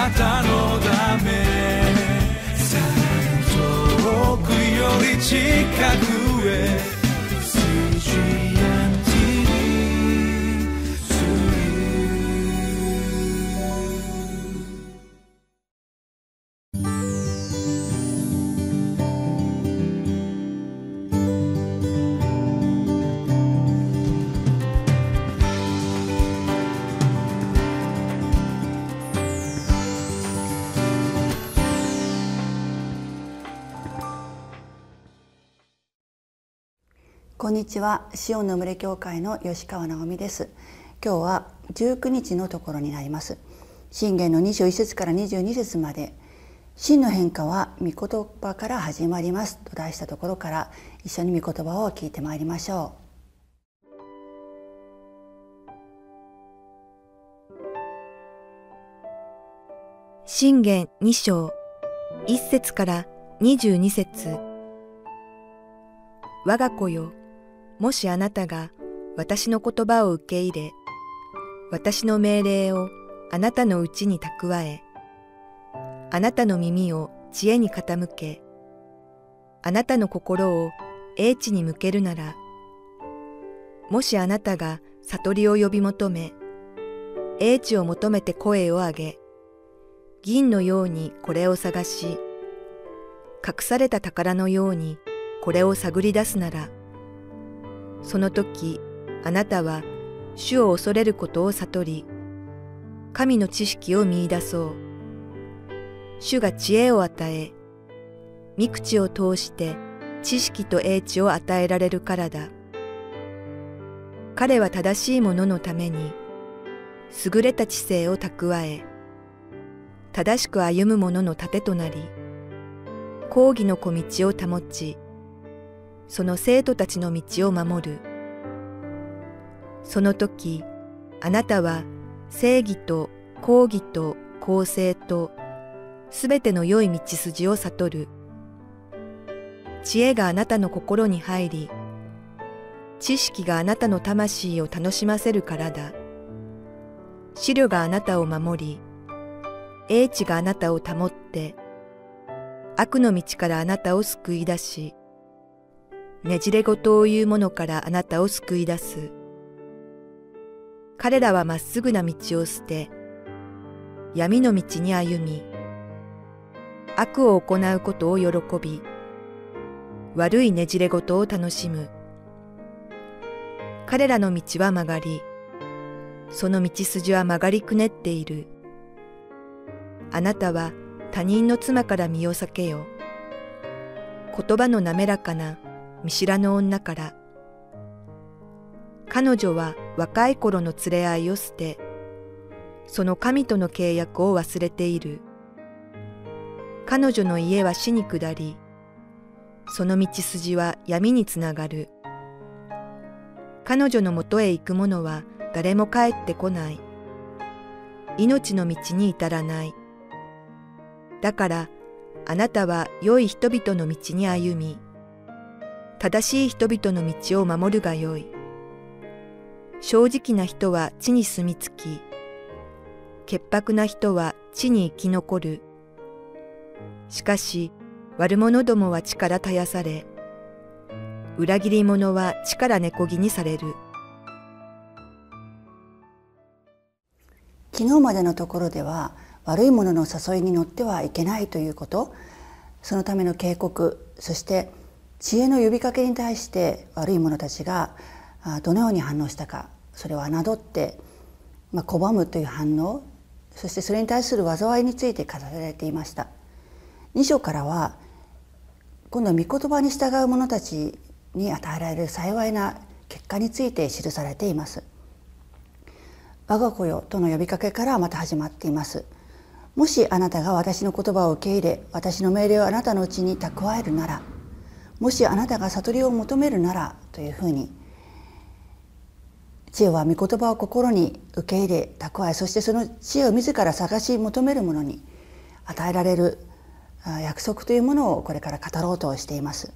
なたのため。さらに遠くより近くへ。こんにちは。シオンの群れ教会の吉川直美です。今日は19日のところになります。信玄の21節から22節まで。真の変化は御言葉から始まります。と題したところから一緒に御言葉を聞いてまいりましょう。信玄2章1節から22節。我が子よもしあなたが私の言葉を受け入れ、私の命令をあなたのうちに蓄え、あなたの耳を知恵に傾け、あなたの心を英知に向けるなら、もしあなたが悟りを呼び求め、英知を求めて声を上げ、銀のようにこれを探し、隠された宝のようにこれを探り出すなら、その時あなたは主を恐れることを悟り、神の知識を見出そう。主が知恵を与え、御口を通して知識と英知を与えられるからだ。彼は正しいもののために、優れた知性を蓄え、正しく歩む者の盾となり、講義の小道を保ち、その生徒たちの道を守る。その時、あなたは正義と公義と公正とすべての良い道筋を悟る。知恵があなたの心に入り、知識があなたの魂を楽しませるからだ。資料があなたを守り、英知があなたを保って、悪の道からあなたを救い出し、ねじれ事を言う者からあなたを救い出す。彼らはまっすぐな道を捨て、闇の道に歩み、悪を行うことを喜び、悪いねじれ事を楽しむ。彼らの道は曲がり、その道筋は曲がりくねっている。あなたは他人の妻から身を避けよ。言葉の滑らかな見知らぬ女から。彼女は若い頃の連れ合いを捨て、その神との契約を忘れている。彼女の家は死に下り、その道筋は闇につながる。彼女のもとへ行く者は誰も帰ってこない。命の道に至らない。だから、あなたは良い人々の道に歩み、正しい人々の道を守るがよい。正直な人は地に住み着き、潔白な人は地に生き残る。しかし、悪者どもは地から絶やされ、裏切り者は地から根こぎにされる。昨日までのところでは悪い者の誘いに乗ってはいけないということそのための警告そして知恵の呼びかけに対して悪い者たちがどのように反応したかそれを侮って、まあ、拒むという反応そしてそれに対する災いについて語られていました。2章からは今度は御言葉に従う者たちに与えられる幸いな結果について記されています。我が子よとの呼びかけからまた始まっています。もしあなたが私の言葉を受け入れ私の命令をあなたのうちに蓄えるならもしあなたが悟りを求めるならというふうに知恵は御言葉を心に受け入れ蓄えそしてその知恵を自ら探し求める者に与えられる約束というものをこれから語ろうとしています。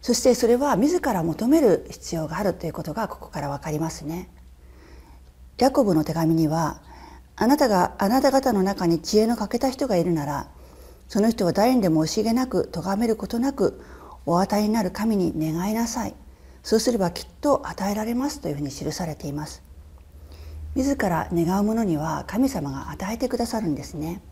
そしてそれは自ら求める必要があるということがここから分かりますね。ヤコブの手紙にはあなたがあなた方の中に知恵の欠けた人がいるならその人は誰にでも惜しげなく咎めることなくお与えになる神に願いなさい。そうすればきっと与えられますというふうに記されています。自ら願う者には神様が与えてくださるんですね。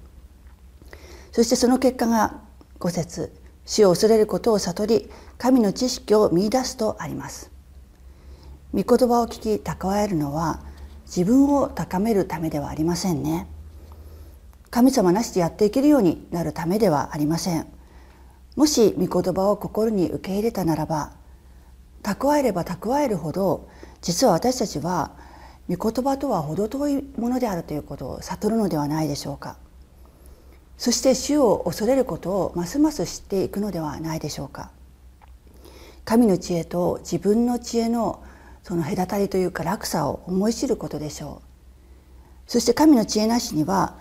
そしてその結果が五節死を恐れることを悟り神の知識を見出すとあります。御言葉を聞き蓄えるのは自分を高めるためではありませんね。神様なしでやっていけるようになるためではありません。もし御言葉を心に受け入れたならば蓄えれば蓄えるほど実は私たちは御言葉とは程遠いものであるということを悟るのではないでしょうか。そして主を恐れることをますます知っていくのではないでしょうか。神の知恵と自分の知恵のその隔たりというか落差を思い知ることでしょう。そして神の知恵なしには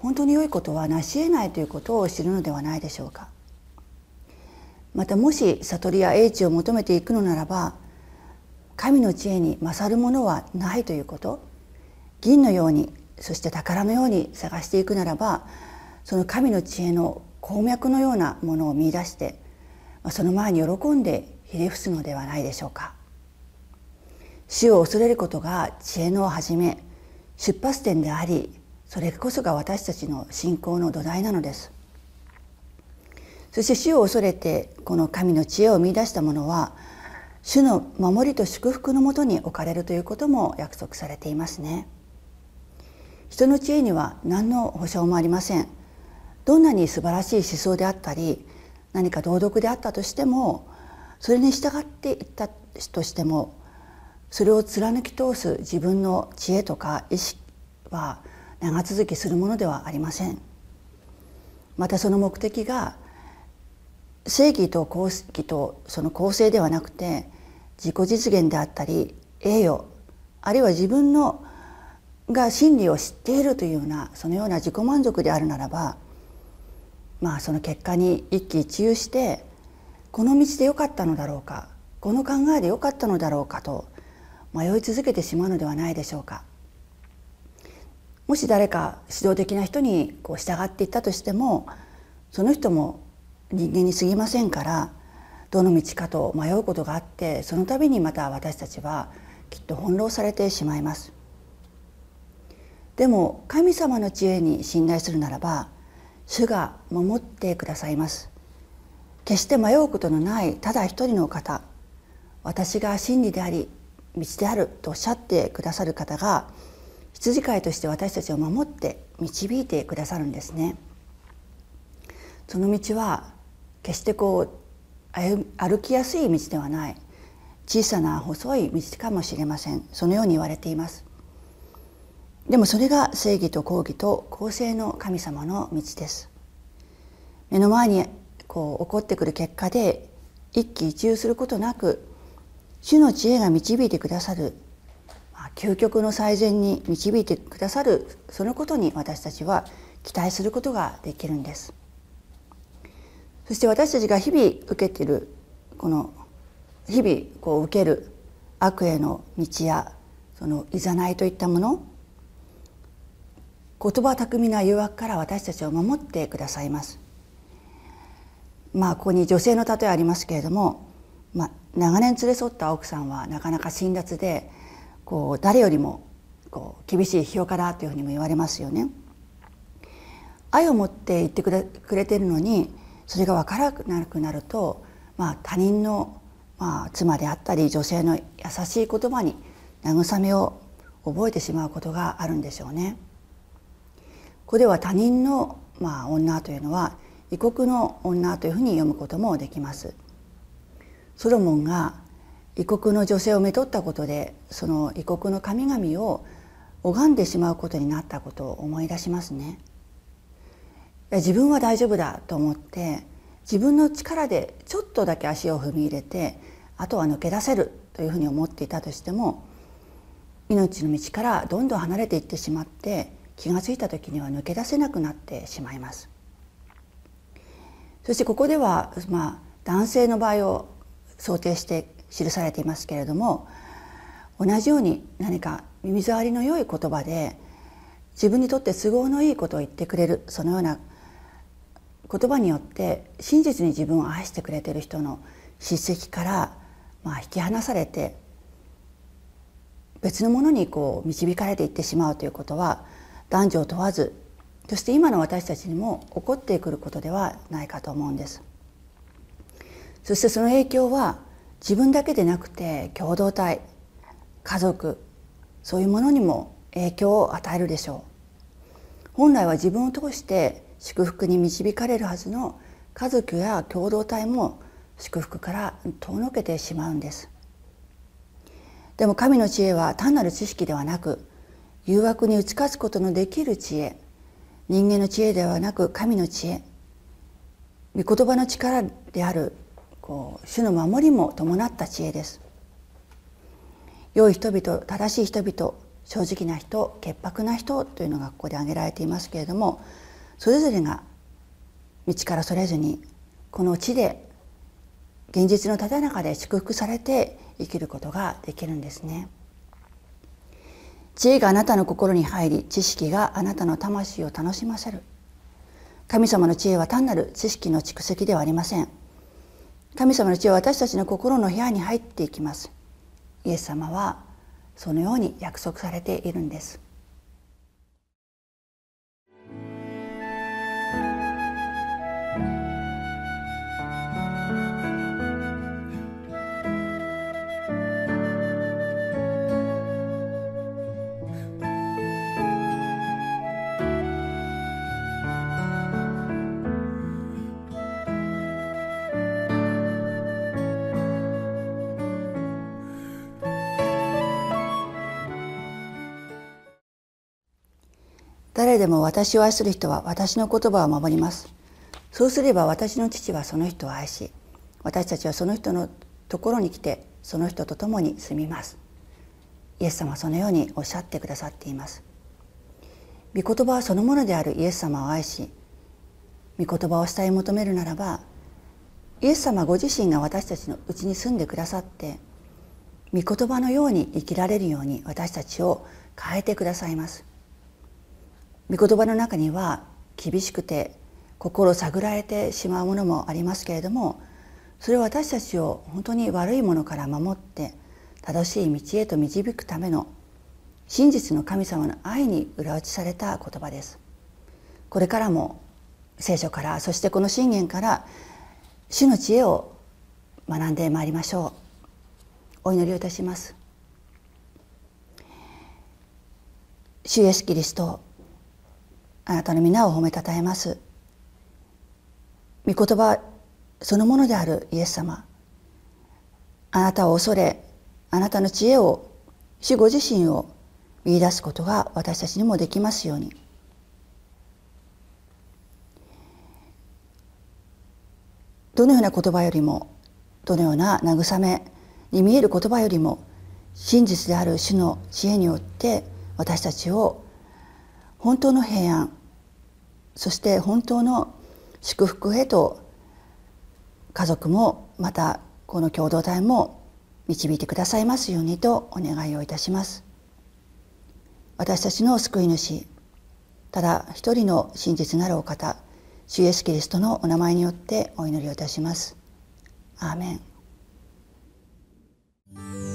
本当に良いことは成し得ないということを知るのではないでしょうか。またもし悟りや英知を求めていくのならば神の知恵に勝るものはないということ銀のようにそして宝のように探していくならばその神の知恵の鉱脈のようなものを見いだしてその前に喜んでひれ伏すのではないでしょうか。死を恐れることが知恵の始め出発点でありそれこそが私たちの信仰の土台なのです。そして死を恐れてこの神の知恵を見出した者は主の守りと祝福のもとに置かれるということも約束されていますね。人の知恵には何の保証もありません。どんなに素晴らしい思想であったり何か道徳であったとしてもそれに従っていったとしてもそれを貫き通す自分の知恵とか意識は長続きするものではありませんまたその目的が正義と公義とその公正ではなくて自己実現であったり栄誉あるいは自分のが真理を知っているというようなそのような自己満足であるならばまあその結果に一喜一憂してこの道でよかったのだろうかこの考えでよかったのだろうかと迷い続けてしまうのではないでしょうか。もし誰か指導的な人にこう従っていったとしてもその人も人間に過ぎませんからどの道かと迷うことがあってその度にまた私たちはきっと翻弄されてしまいます。でも神様の知恵に信頼するならば主が守ってくださいます。決して迷うことのないただ一人の方私が真理であり道であるとおっしゃってくださる方が羊飼いとして私たちを守って導いてくださるんですね。その道は決してこう歩きやすい道ではない。小さな細い道かもしれません。そのように言われています。でもそれが正義と公義と公正の神様の道です。目の前にこう起こってくる結果で一喜一憂することなく主の知恵が導いてくださる、究極の最善に導いてくださるそのことに私たちは期待することができるんです。そして私たちが日々受けているこの日々こう受ける悪への道やそのいざないといったもの言葉巧みな誘惑から私たちを守ってくださいます。まあここに女性の例えありますけれども、まあ、長年連れ添った奥さんはなかなか辛辣でこう誰よりもこう厳しい批評価だというふうにも言われますよね。愛を持って言ってくれくれてるのにそれが分からなくなると、まあ、他人の、まあ、妻であったり女性の優しい言葉に慰めを覚えてしまうことがあるんでしょうね。ここでは他人の、まあ、女というのは異国の女というふうに読むこともできます。ソロモンが異国の女性をめとったことでその異国の神々を拝んでしまうことになったことを思い出しますね。自分は大丈夫だと思って自分の力でちょっとだけ足を踏み入れてあとは抜け出せるというふうに思っていたとしても命の道からどんどん離れていってしまって気が付いた時には抜け出せなくなってしまいます。そしてここでは、まあ、男性の場合を想定して記されていますけれども同じように何か耳障りの良い言葉で自分にとって都合のいいことを言ってくれるそのような言葉によって真実に自分を愛してくれてる人の叱責からまあ引き離されて別のものにこう導かれていってしまうということは男女を問わずそして今の私たちにも起こってくることではないかと思うんです。そしてその影響は自分だけでなくて共同体家族そういうものにも影響を与えるでしょう。本来は自分を通して祝福に導かれるはずの家族や共同体も祝福から遠のけてしまうんです。でも神の知恵は単なる知識ではなく誘惑に打ち勝つことのできる知恵人間の知恵ではなく神の知恵御言葉の力であるこう主の守りも伴った知恵です。良い人々正しい人々正直な人潔白な人というのがここで挙げられていますけれどもそれぞれが道からそれずにこの地で現実のただ中で祝福されて生きることができるんですね。知恵があなたの心に入り知識があなたの魂を楽しませる。神様の知恵は単なる知識の蓄積ではありません。神様の血は私たちの心の部屋に入っていきます。イエス様はそのように約束されているんです。誰でも私を愛する人は私の言葉を守ります。そうすれば私の父はその人を愛し私たちはその人のところに来てその人と共に住みます。イエス様はそのようにおっしゃってくださっています。御言葉はそのものであるイエス様を愛し御言葉を伝え求めるならばイエス様ご自身が私たちのうちに住んでくださって御言葉のように生きられるように私たちを変えてくださいます。御言葉の中には厳しくて心探られてしまうものもありますけれどもそれは私たちを本当に悪いものから守って正しい道へと導くための真実の神様の愛に裏打ちされた言葉です。これからも聖書からそしてこの信玄から主の知恵を学んでまいりましょう。お祈りをいたします。主イエスキリストあなたの皆を褒めたたえます。御言葉そのものであるイエス様。あなたを恐れあなたの知恵を主ご自身を見出すことが私たちにもできますように。どのような言葉よりもどのような慰めに見える言葉よりも真実である主の知恵によって私たちを本当の平安そして本当の祝福へと家族もまたこの共同体も導いてくださいますようにとお願いをいたします。私たちの救い主ただ一人の真実なるお方主イエスキリストのお名前によってお祈りをいたします。アーメン。